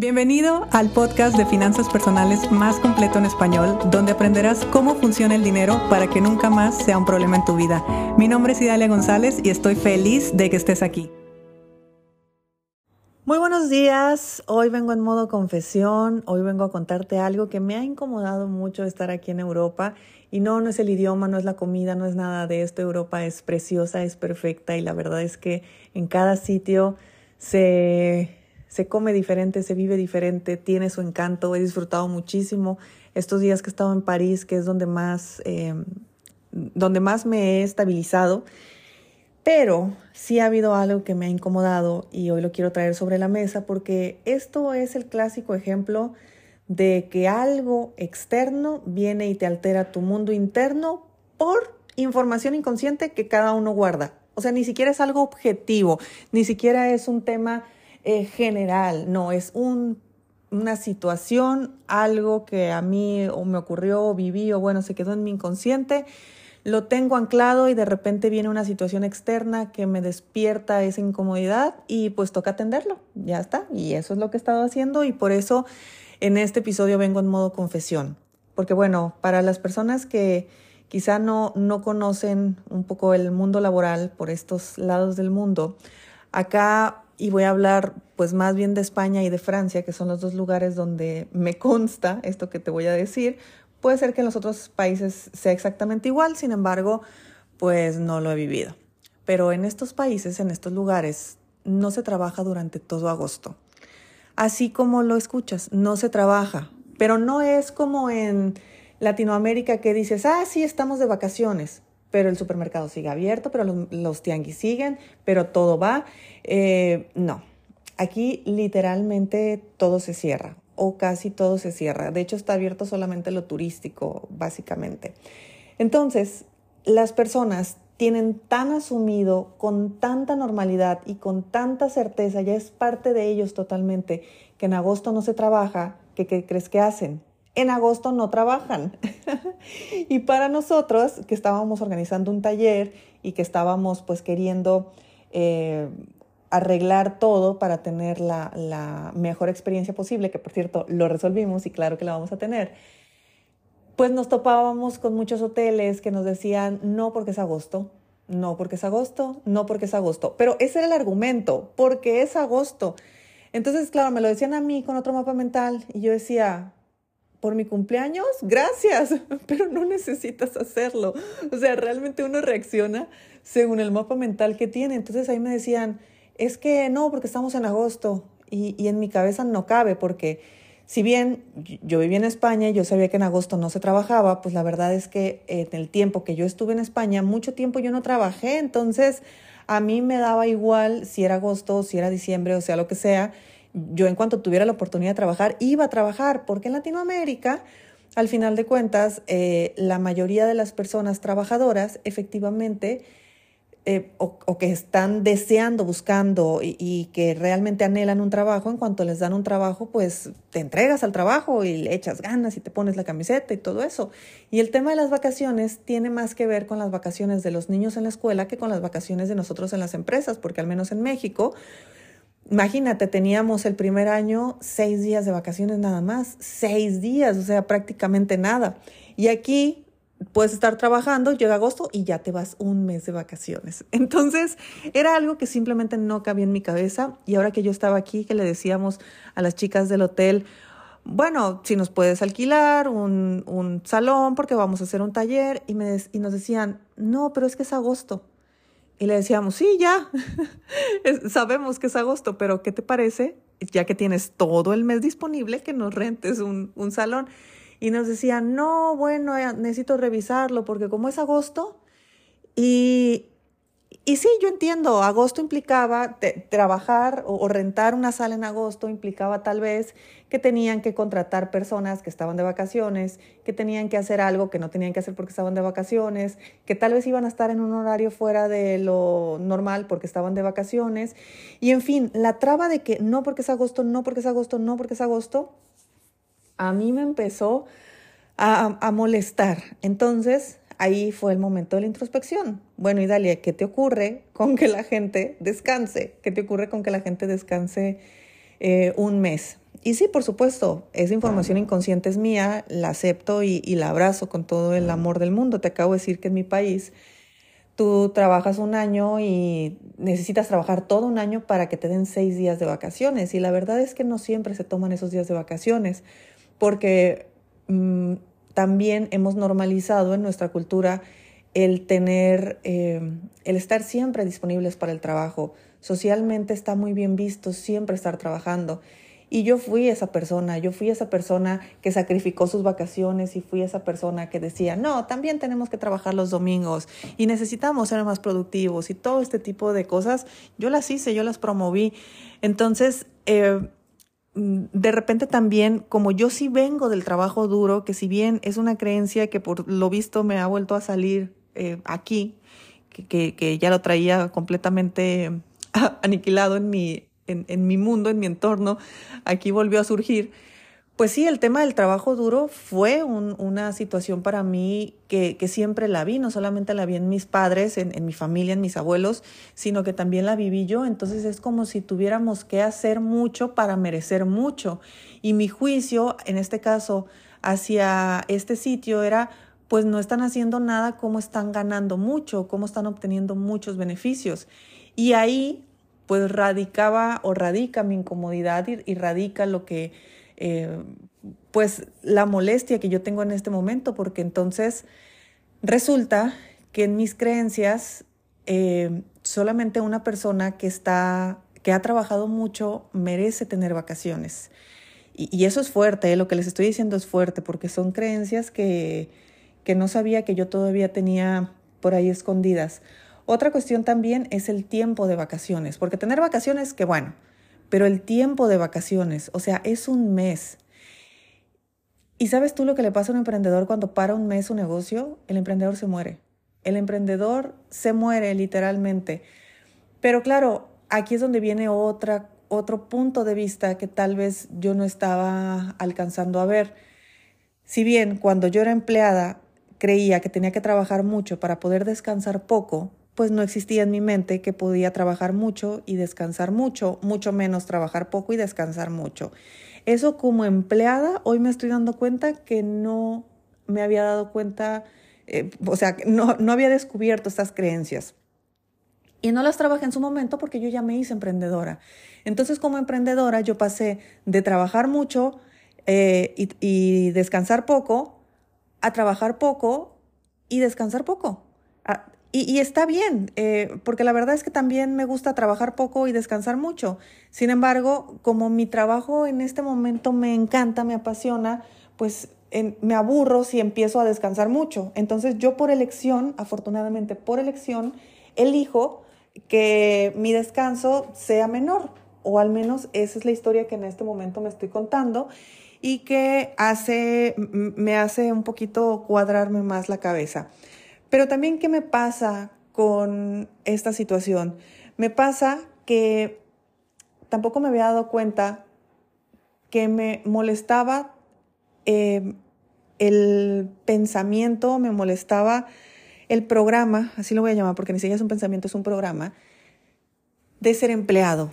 Bienvenido al podcast de finanzas personales más completo en español, donde aprenderás cómo funciona el dinero para que nunca más sea un problema en tu vida. Mi nombre es Idalia González y estoy feliz de que estés aquí. Muy buenos días, hoy vengo en modo confesión, hoy vengo a contarte algo que me ha incomodado mucho estar aquí en Europa y no, no es el idioma, no es la comida, no es nada de esto, Europa es preciosa, es perfecta y la verdad es que en cada sitio se se come diferente, se vive diferente, tiene su encanto. He disfrutado muchísimo estos días que he estado en París, que es donde más, em, donde más me he estabilizado. Pero sí ha habido algo que me ha incomodado y hoy lo quiero traer sobre la mesa porque esto es el clásico ejemplo de que algo externo viene y te altera tu mundo interno por información inconsciente que cada uno guarda. O sea, ni siquiera es algo objetivo, ni siquiera es un tema eh, general, no, es un, una situación, algo que a mí o me ocurrió o viví o bueno, se quedó en mi inconsciente, lo tengo anclado y de repente viene una situación externa que me despierta esa incomodidad y pues toca atenderlo, ya está, y eso es lo que he estado haciendo y por eso en este episodio vengo en modo confesión, porque bueno, para las personas que quizá no, no conocen un poco el mundo laboral por estos lados del mundo, acá y voy a hablar pues más bien de España y de Francia, que son los dos lugares donde me consta esto que te voy a decir. Puede ser que en los otros países sea exactamente igual, sin embargo, pues no lo he vivido. Pero en estos países, en estos lugares, no se trabaja durante todo agosto. Así como lo escuchas, no se trabaja, pero no es como en Latinoamérica que dices, ah, sí, estamos de vacaciones pero el supermercado sigue abierto, pero los, tianguis siguen, pero todo va. Eh, no, aquí literalmente todo se cierra o casi todo se cierra. De hecho, está abierto solamente lo turístico, básicamente. Entonces, las personas tienen tan asumido, con tanta normalidad y con tanta certeza, ya es parte de ellos totalmente, que en agosto no se trabaja, que ¿qué crees que hacen? En agosto no trabajan. y para nosotros, que estábamos organizando un taller y que estábamos pues queriendo eh, arreglar todo para tener la, la, mejor experiencia posible, que por cierto lo resolvimos y claro que la vamos a tener, pues nos topábamos con muchos hoteles que nos decían, no porque es agosto, no porque es agosto, no porque es agosto. Pero ese era el argumento, porque es agosto. Entonces, claro, me lo decían a mí con otro mapa mental y yo decía, por mi cumpleaños, gracias, pero no necesitas hacerlo. O sea, realmente uno reacciona según el mapa mental que tiene. Entonces ahí me decían, es que no, porque estamos en agosto y, y en mi cabeza no cabe, porque si bien yo vivía en España y yo sabía que en agosto no se trabajaba, pues la verdad es que en el tiempo que yo estuve en España, mucho tiempo yo no trabajé, entonces a mí me daba igual si era agosto, si era diciembre, o sea, lo que sea yo en cuanto tuviera la oportunidad de trabajar, iba a trabajar, porque en Latinoamérica, al final de cuentas, eh, la mayoría de las personas trabajadoras efectivamente eh, o, que están deseando, buscando y, y, que realmente anhelan un trabajo, en cuanto les dan un trabajo, pues te entregas al trabajo y le echas ganas y te pones la camiseta y todo eso. Y el tema de las vacaciones tiene más que ver con las vacaciones de los niños en la escuela que con las vacaciones de nosotros en las empresas, porque al menos en México, Imagínate, teníamos el primer año seis días de vacaciones nada más, seis días, o sea, prácticamente nada. Y aquí puedes estar trabajando, llega agosto y ya te vas un mes de vacaciones. Entonces, era algo que simplemente no cabía en mi cabeza. Y ahora que yo estaba aquí, que le decíamos a las chicas del hotel, bueno, si nos puedes alquilar un, un salón porque vamos a hacer un taller, y, me, y nos decían, no, pero es que es agosto. Y le decíamos, sí, ya, sabemos que es agosto, pero ¿qué te parece? Ya que tienes todo el mes disponible, que nos rentes un, un salón. Y nos decían, no, bueno, eh, necesito revisarlo porque como es agosto y y sí, yo entiendo, agosto implicaba trabajar o, rentar una sala en agosto, implicaba tal vez que tenían que contratar personas que estaban de vacaciones, que tenían que hacer algo que no tenían que hacer porque estaban de vacaciones, que tal vez iban a estar en un horario fuera de lo normal porque estaban de vacaciones. Y en fin, la traba de que no porque es agosto, no porque es agosto, no porque es agosto, a mí me empezó a, a molestar. Entonces, ahí fue el momento de la introspección. Bueno, y Dalia, ¿qué te ocurre con que la gente descanse? ¿Qué te ocurre con que la gente descanse eh, un mes? y sí, por supuesto, esa información inconsciente es mía, la acepto y, la abrazo con todo el amor del mundo. Te acabo de decir que en mi país tú trabajas un año y necesitas trabajar todo un año para que te den seis días de vacaciones. Y la verdad es que no siempre se toman esos días de vacaciones, porque mm, también hemos normalizado en nuestra cultura el tener, eh, el estar siempre disponibles para el trabajo. Socialmente está muy bien visto siempre estar trabajando. Y yo fui esa persona, yo fui esa persona que sacrificó sus vacaciones y fui esa persona que decía, no, también tenemos que trabajar los domingos y necesitamos ser más productivos y todo este tipo de cosas. Yo las hice, yo las promoví. Entonces, eh, de repente también, como yo sí vengo del trabajo duro, que si bien es una creencia que por lo visto me ha vuelto a salir eh, aquí, que, que, ya lo traía completamente aniquilado en mi, en, mi mundo, en mi entorno, aquí volvió a surgir. Pues sí, el tema del trabajo duro fue una situación para mí que, siempre la vi, no solamente la vi en mis padres, en, mi familia, en mis abuelos, sino que también la viví yo. Entonces es como si tuviéramos que hacer mucho para merecer mucho. Y mi juicio, en este caso, hacia este sitio era, pues no están haciendo nada, cómo están ganando mucho, cómo están obteniendo muchos beneficios. Y ahí pues radicaba o radica mi incomodidad y, radica lo que, eh, pues la molestia que yo tengo en este momento, porque entonces resulta que en mis creencias eh, solamente una persona que está, que ha trabajado mucho merece tener vacaciones. Y, eso es fuerte, ¿eh? lo que les estoy diciendo es fuerte, porque son creencias que, que no sabía que yo todavía tenía por ahí escondidas. Otra cuestión también es el tiempo de vacaciones, porque tener vacaciones, que bueno, pero el tiempo de vacaciones, o sea, es un mes. ¿Y sabes tú lo que le pasa a un emprendedor cuando para un mes su negocio? El emprendedor se muere. El emprendedor se muere literalmente. Pero claro, aquí es donde viene otra, otro punto de vista que tal vez yo no estaba alcanzando a ver. Si bien cuando yo era empleada creía que tenía que trabajar mucho para poder descansar poco, pues no existía en mi mente que podía trabajar mucho y descansar mucho, mucho menos trabajar poco y descansar mucho. Eso como empleada, hoy me estoy dando cuenta que no me había dado cuenta, eh, o sea, no, no había descubierto estas creencias. Y no las trabajé en su momento porque yo ya me hice emprendedora. Entonces, como emprendedora, yo pasé de trabajar mucho eh, y, y, descansar poco a trabajar poco y descansar poco. Y, está bien, eh, porque la verdad es que también me gusta trabajar poco y descansar mucho. Sin embargo, como mi trabajo en este momento me encanta, me apasiona, pues me aburro si empiezo a descansar mucho. Entonces yo por elección, afortunadamente por elección, elijo que mi descanso sea menor, o al menos esa es la historia que en este momento me estoy contando y que hace, me hace un poquito cuadrarme más la cabeza. Pero también, ¿qué me pasa con esta situación? Me pasa que tampoco me había dado cuenta que me molestaba eh, el pensamiento, me molestaba el programa, así lo voy a llamar porque ni siquiera es un pensamiento, es un programa, de ser empleado.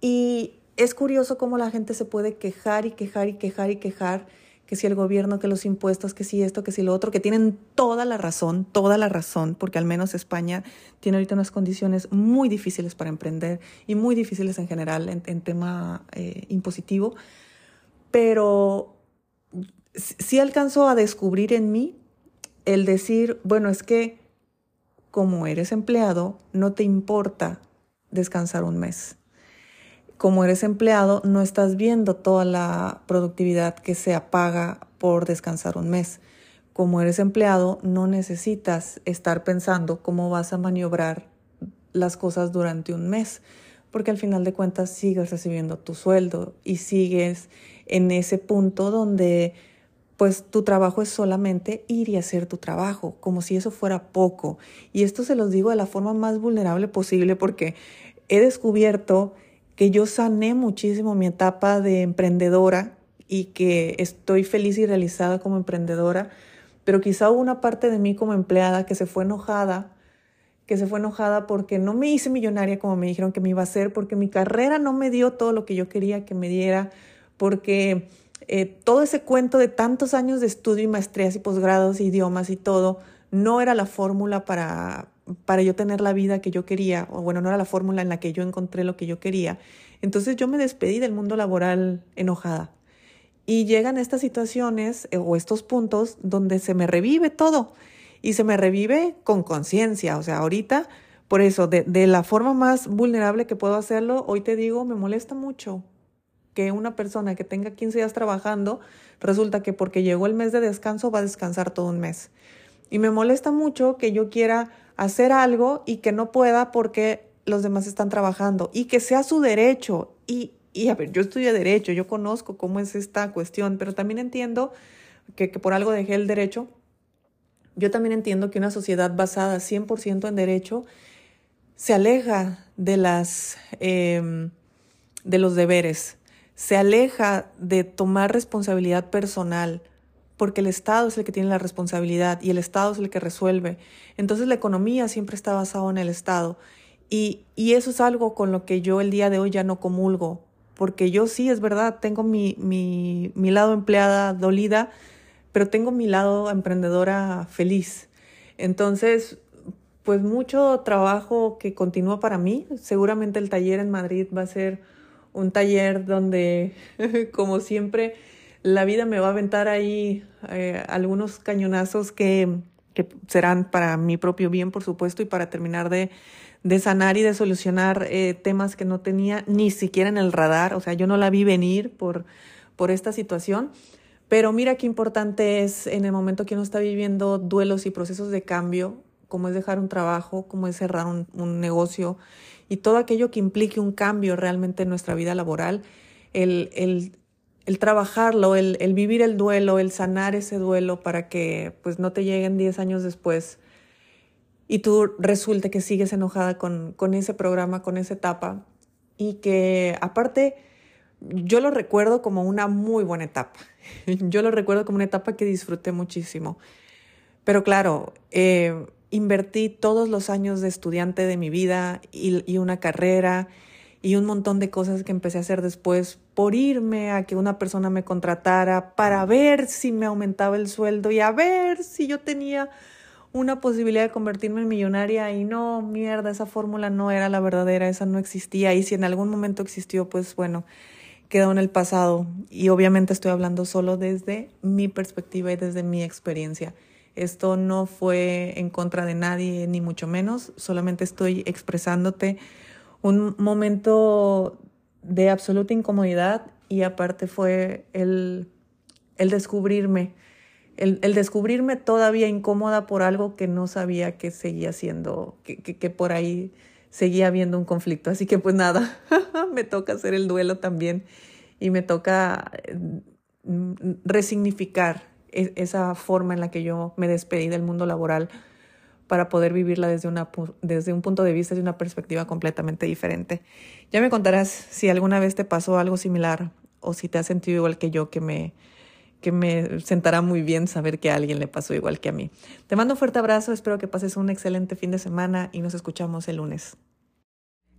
Y es curioso cómo la gente se puede quejar y quejar y quejar y quejar que si el gobierno, que los impuestos, que si esto, que si lo otro, que tienen toda la razón, toda la razón, porque al menos España tiene ahorita unas condiciones muy difíciles para emprender y muy difíciles en general en, tema eh, impositivo, pero sí alcanzó a descubrir en mí el decir, bueno, es que como eres empleado, no te importa descansar un mes como eres empleado, no estás viendo toda la productividad que se apaga por descansar un mes. Como eres empleado, no necesitas estar pensando cómo vas a maniobrar las cosas durante un mes, porque al final de cuentas sigues recibiendo tu sueldo y sigues en ese punto donde pues tu trabajo es solamente ir y hacer tu trabajo, como si eso fuera poco. Y esto se los digo de la forma más vulnerable posible porque he descubierto que yo sané muchísimo mi etapa de emprendedora y que estoy feliz y realizada como emprendedora, pero quizá hubo una parte de mí como empleada que se fue enojada, que se fue enojada porque no me hice millonaria como me dijeron que me iba a hacer, porque mi carrera no me dio todo lo que yo quería que me diera, porque eh, todo ese cuento de tantos años de estudio y maestrías y posgrados, idiomas y todo, no era la fórmula para, para yo tener la vida que yo quería, o bueno, no era la fórmula en la que yo encontré lo que yo quería. Entonces yo me despedí del mundo laboral enojada. Y llegan estas situaciones eh, o estos puntos donde se me revive todo y se me revive con conciencia. O sea, ahorita, por eso, de, de la forma más vulnerable que puedo hacerlo, hoy te digo, me molesta mucho que una persona que tenga 15 días trabajando, resulta que porque llegó el mes de descanso va a descansar todo un mes. Y me molesta mucho que yo quiera hacer algo y que no pueda porque los demás están trabajando y que sea su derecho. Y, y a ver, yo estudié derecho, yo conozco cómo es esta cuestión, pero también entiendo que, que por algo dejé el derecho. Yo también entiendo que una sociedad basada 100% en derecho se aleja de, las, eh, de los deberes se aleja de tomar responsabilidad personal, porque el Estado es el que tiene la responsabilidad y el Estado es el que resuelve. Entonces la economía siempre está basada en el Estado. Y, y eso es algo con lo que yo el día de hoy ya no comulgo, porque yo sí, es verdad, tengo mi, mi, mi lado empleada dolida, pero tengo mi lado emprendedora feliz. Entonces, pues mucho trabajo que continúa para mí. Seguramente el taller en Madrid va a ser un taller donde, como siempre, la vida me va a aventar ahí eh, algunos cañonazos que, que, serán para mi propio bien, por supuesto, y para terminar de, de sanar y de solucionar eh, temas que no tenía ni siquiera en el radar. O sea, yo no la vi venir por, por esta situación. Pero mira qué importante es en el momento que uno está viviendo duelos y procesos de cambio, como es dejar un trabajo, como es cerrar un, un negocio y todo aquello que implique un cambio realmente en nuestra vida laboral, el, el, el trabajarlo, el, vivir el duelo, el sanar ese duelo para que pues no te lleguen 10 años después y tú resulte que sigues enojada con, con ese programa, con esa etapa y que aparte yo lo recuerdo como una muy buena etapa. Yo lo recuerdo como una etapa que disfruté muchísimo. Pero claro, eh, invertí todos los años de estudiante de mi vida y, una carrera y un montón de cosas que empecé a hacer después por irme a que una persona me contratara para ver si me aumentaba el sueldo y a ver si yo tenía una posibilidad de convertirme en millonaria. Y no, mierda, esa fórmula no era la verdadera, esa no existía. Y si en algún momento existió, pues bueno, quedó en el pasado. Y obviamente estoy hablando solo desde mi perspectiva y desde mi experiencia. Esto no fue en contra de nadie, ni mucho menos, solamente estoy expresándote un momento de absoluta incomodidad y aparte fue el, el descubrirme, el, el, descubrirme todavía incómoda por algo que no sabía que seguía siendo, que, que, que por ahí seguía habiendo un conflicto. Así que pues nada, me toca hacer el duelo también y me toca mm, resignificar esa forma en la que yo me despedí del mundo laboral para poder vivirla desde, una, desde un punto de vista, desde una perspectiva completamente diferente. Ya me contarás si alguna vez te pasó algo similar o si te has sentido igual que yo, que me, que me sentará muy bien saber que a alguien le pasó igual que a mí. Te mando un fuerte abrazo, espero que pases un excelente fin de semana y nos escuchamos el lunes.